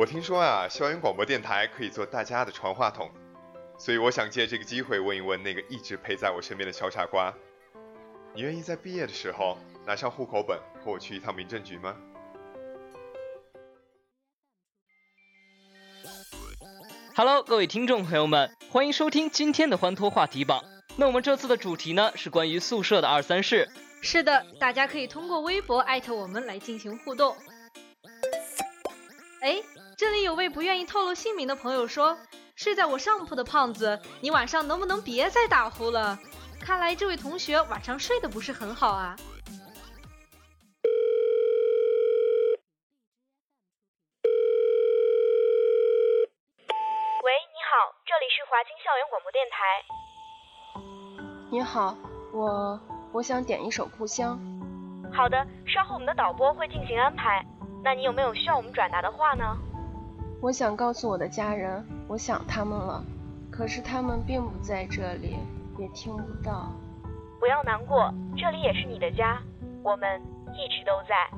我听说啊，校园广播电台可以做大家的传话筒，所以我想借这个机会问一问那个一直陪在我身边的小傻瓜，你愿意在毕业的时候拿上户口本和我去一趟民政局吗？Hello，各位听众朋友们，欢迎收听今天的欢脱话题榜。那我们这次的主题呢是关于宿舍的二三事。是的，大家可以通过微博艾特我们来进行互动。哎。这里有位不愿意透露姓名的朋友说：“睡在我上铺的胖子，你晚上能不能别再打呼了？看来这位同学晚上睡得不是很好啊。”喂，你好，这里是华清校园广播电台。你好，我我想点一首《故乡》。好的，稍后我们的导播会进行安排。那你有没有需要我们转达的话呢？我想告诉我的家人，我想他们了，可是他们并不在这里，也听不到。不要难过，这里也是你的家，我们一直都在。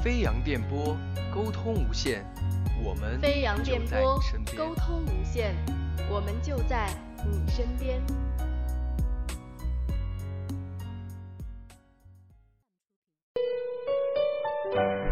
飞扬电波，沟通无限，我们飞扬电波，沟通无限，我们就在你身边。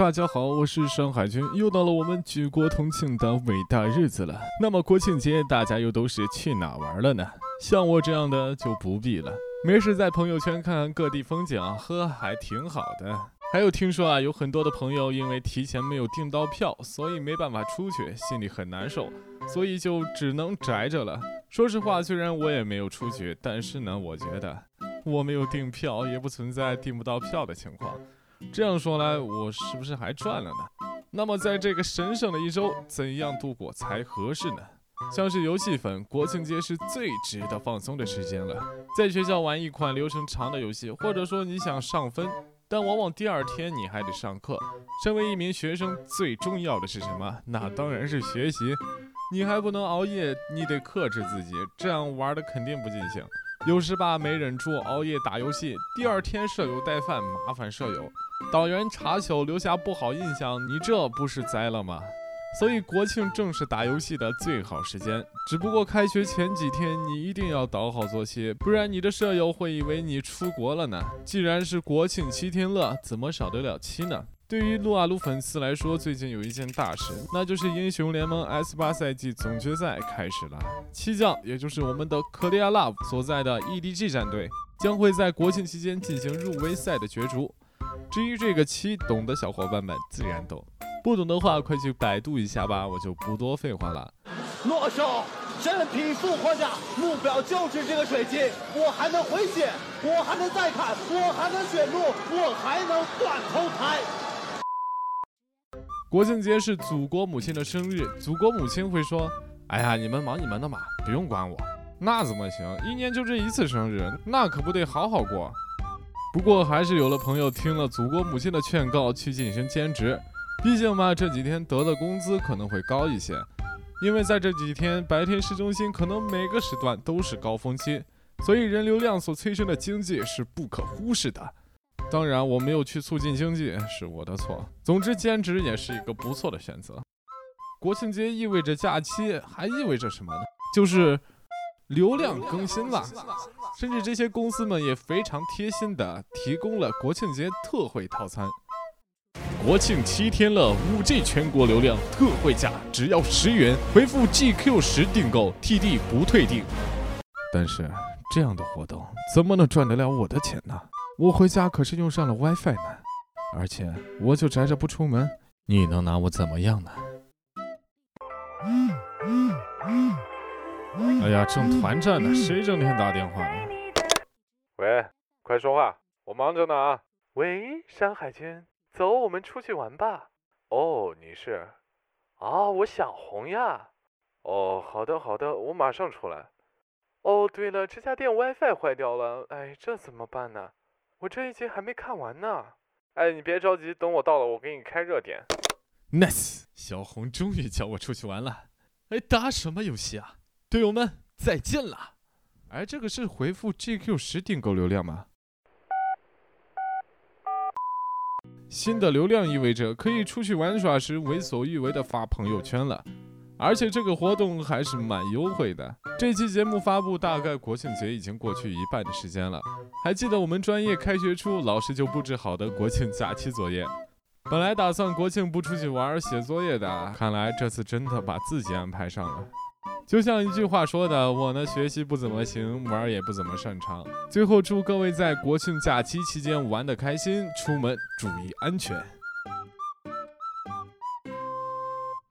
大家好，我是山海军，又到了我们举国同庆的伟大日子了。那么国庆节大家又都是去哪玩了呢？像我这样的就不必了，没事在朋友圈看看各地风景，呵，还挺好的。还有听说啊，有很多的朋友因为提前没有订到票，所以没办法出去，心里很难受，所以就只能宅着了。说实话，虽然我也没有出去，但是呢，我觉得我没有订票，也不存在订不到票的情况。这样说来，我是不是还赚了呢？那么在这个神圣的一周，怎样度过才合适呢？像是游戏粉，国庆节是最值得放松的时间了。在学校玩一款流程长的游戏，或者说你想上分，但往往第二天你还得上课。身为一名学生，最重要的是什么？那当然是学习。你还不能熬夜，你得克制自己，这样玩的肯定不尽兴。有时吧，没忍住熬夜打游戏，第二天舍友带饭，麻烦舍友。导员查球留下不好印象，你这不是栽了吗？所以国庆正是打游戏的最好时间。只不过开学前几天你一定要倒好作息，不然你的舍友会以为你出国了呢。既然是国庆七天乐，怎么少得了七呢？对于撸啊撸粉丝来说，最近有一件大事，那就是英雄联盟 S 八赛季总决赛开始了。七将，也就是我们的 Korea Love 所在的 EDG 战队，将会在国庆期间进行入围赛的角逐。至于这个七，懂的小伙伴们自然懂，不懂的话快去百度一下吧，我就不多废话了。诺手，身体复活甲，目标就是这个水晶，我还能回血，我还能再砍，我还能选路，我还能断头台。国庆节是祖国母亲的生日，祖国母亲会说：“哎呀，你们忙你们的嘛，不用管我。”那怎么行？一年就这一次生日，那可不得好好过。不过还是有了朋友听了祖国母亲的劝告去进行兼职，毕竟嘛这几天得的工资可能会高一些，因为在这几天白天市中心可能每个时段都是高峰期，所以人流量所催生的经济是不可忽视的。当然我没有去促进经济是我的错。总之兼职也是一个不错的选择。国庆节意味着假期，还意味着什么呢？就是流量更新了。甚至这些公司们也非常贴心的提供了国庆节特惠套餐。国庆七天乐五 G 全国流量特惠价，只要十元，回复 GQ 十订购，TD 不退订。但是这样的活动怎么能赚得了我的钱呢？我回家可是用上了 WiFi 呢，而且我就宅着不出门，你能拿我怎么样呢？哎呀，正团战呢，谁整天打电话呢？喂，快说话，我忙着呢啊！喂，山海君，走，我们出去玩吧。哦，你是？啊，我想红呀。哦，好的好的，我马上出来。哦，对了，这家店 WiFi 坏掉了，哎，这怎么办呢？我这一集还没看完呢。哎，你别着急，等我到了，我给你开热点。Nice，小红终于叫我出去玩了。哎，打什么游戏啊？队友们，再见了。哎，这个是回复 GQ 十订购流量吗？新的流量意味着可以出去玩耍时为所欲为的发朋友圈了。而且这个活动还是蛮优惠的。这期节目发布大概国庆节已经过去一半的时间了。还记得我们专业开学初老师就布置好的国庆假期作业。本来打算国庆不出去玩写作业的，看来这次真的把自己安排上了。就像一句话说的，我呢学习不怎么行，玩儿也不怎么擅长。最后祝各位在国庆假期期间玩得开心，出门注意安全。